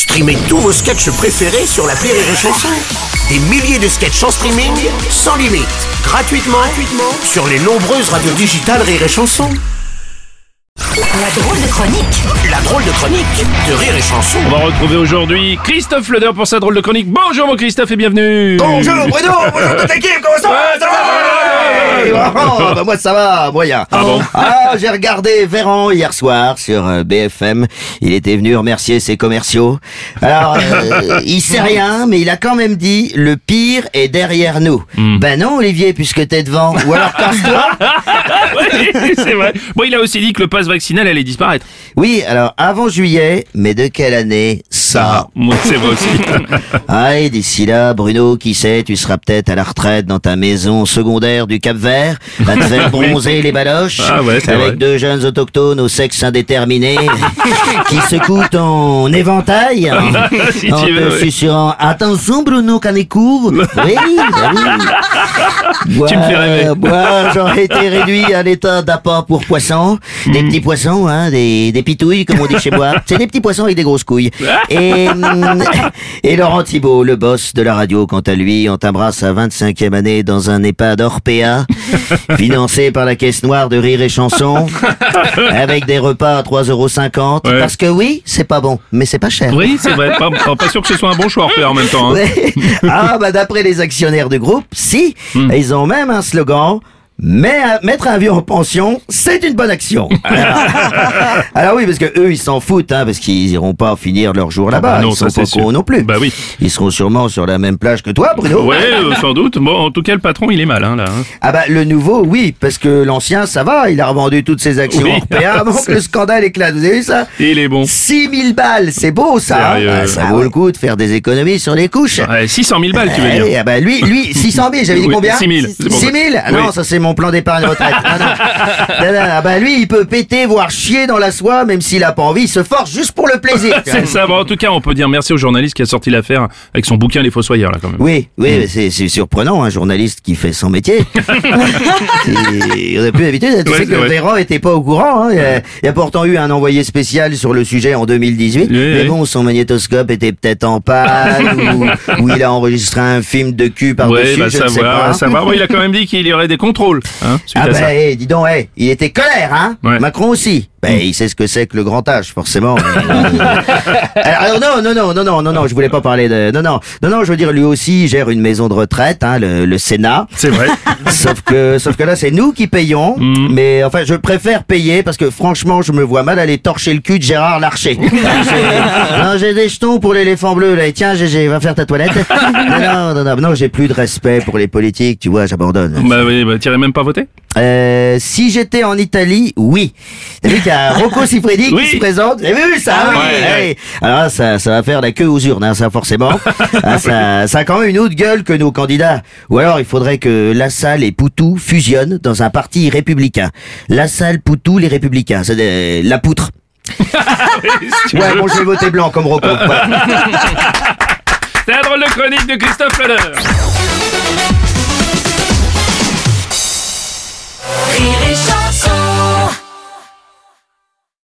Streamez tous vos sketchs préférés sur la Rire et Chanson. Des milliers de sketchs en streaming, sans limite, gratuitement, gratuitement sur les nombreuses radios digitales Rire et Chanson. La drôle de chronique La drôle de chronique de Rire et Chanson. On va retrouver aujourd'hui Christophe Leder pour sa drôle de chronique. Bonjour mon Christophe et bienvenue Bonjour Bruno, bonjour toute l'équipe, comment ça va Oh, bah moi ça va, moyen. Ah bon Ah, j'ai regardé Véran hier soir sur euh, BFM. Il était venu remercier ses commerciaux. Alors, euh, il sait rien, mais il a quand même dit le pire est derrière nous. Hmm. Ben non, Olivier, puisque t'es devant. Ou alors casse-toi. Oui, c'est vrai. Bon, il a aussi dit que le passe vaccinal allait disparaître. Oui, alors avant juillet, mais de quelle année Ça. Moi, c'est vrai aussi. Ah, et d'ici là, Bruno, qui sait, tu seras peut-être à la retraite dans ta maison secondaire du Cap-Vert, à te faire bronzer les baloches, Ah ouais, avec vrai. deux jeunes autochtones au sexe indéterminé, qui secouent ton éventail, en, Si en tu veux, te oui. susurrant, attention Bruno Canécourt. Oui, bah oui. Moi, Tu me fais rêver. Moi, j'aurais été réduit à l'état d'appât pour poissons, Hmm. des petits poissons, hein, des, des pitouilles, comme on dit chez moi. C'est des petits poissons avec des grosses couilles. Et, et Laurent Thibault, le boss de la radio, quant à lui, entamera sa 25e année dans un EHPAD Orpea, financé par la caisse noire de Rire et Chanson, avec des repas à 3,50€. Ouais. Parce que oui, c'est pas bon, mais c'est pas cher. Oui, c'est vrai. Pas, pas- pas sûr que ce soit un bon choix en même temps. hein. Ouais. ah bah d'après les actionnaires du groupe, si, Hmm. ils ont même un slogan. Mais euh, mettre un vieux en pension, c'est une bonne action. Alors, alors oui, parce que eux, ils s'en foutent, hein, parce qu'ils iront pas finir leur jour là-bas. Ah bah non, ils sont pas cons non plus. Bah oui. Ils seront sûrement sur la même plage que toi, Bruno. Ouais, euh, sans doute. Bon, en tout cas, le patron, il est mal, hein, là. hein. Ah bah le nouveau, oui, parce que l'ancien, ça va, il a revendu toutes ses actions Oui. Orpea avant que le scandale éclate. Vous avez vu ça Il est bon. 6000 balles, c'est beau ça. hein Sérieux Ah, ça Ah vaut ouais. le coup de faire des économies sur les couches. Ouais, 600 000 balles, tu veux Eh, dire ah bah lui, lui, 600 000, j'avais dit Oui, combien 6 000, c'est pour 6 ça. 000 Ah non, ça c'est mon plan d'épargne retraite. Ah non. Non, non, ah bah lui, il peut péter, voire chier dans la soie, même s'il a pas envie, il se force juste pour le plaisir. C'est ça. Bon, en tout cas, on peut dire merci au journaliste qui a sorti l'affaire avec son bouquin Les Fossoyeurs, là, quand même. Oui, oui, mais c'est surprenant, un journaliste qui fait son métier. C'est- On a plus l'habitude, tu Ouais, sais que. Véran était pas au courant. hein. Il, y a, il y a pourtant eu un envoyé spécial sur le sujet en 2018. mais oui. bon, son magnétoscope était peut-être en panne, ou, ou il a enregistré un film de cul Ouais, par-dessus, bah, je ne sais savoir, pas. va savoir. Bon, il a quand même dit qu'il y aurait des contrôles, hein, Ah bah, eh, dis donc, eh, il était colère, hein Ouais. Macron aussi. Ben, il sait ce que c'est que le grand âge, forcément. alors, non, non, non, non, non, non, non, je voulais pas parler de... Non, non, non, non, je veux dire, lui aussi gère une maison de retraite, hein, le, le Sénat. C'est vrai. sauf que, sauf que là, c'est nous qui payons. Mm. Mais enfin, je préfère payer parce que franchement, je me vois mal aller torcher le cul de Gérard Larcher. J'ai- non, j'ai des jetons pour l'éléphant bleu, là. Et tiens, GG, va faire ta toilette. non, non, non, non, non, j'ai plus de respect pour les politiques, tu vois, j'abandonne. bah oui, bah, t'irais même pas voter Euh, si j'étais en Italie, oui. T'as vu qu'il y a Rocco Siffredi Oui. qui se présente avez vu ça Ah oui, ouais, ouais. ouais. Alors là, ça, ça va faire la queue aux urnes, hein, ça forcément. Ah, ça, ça a quand même une autre gueule que nos candidats. Ou alors, il faudrait que Lassalle et Poutou fusionnent dans un parti républicain. Lassalle, Poutou, les républicains. C'est des- la poutre. Ouais, bon, je vais voter blanc comme Rocco. C'est la drôle de chronique de Christophe Leder.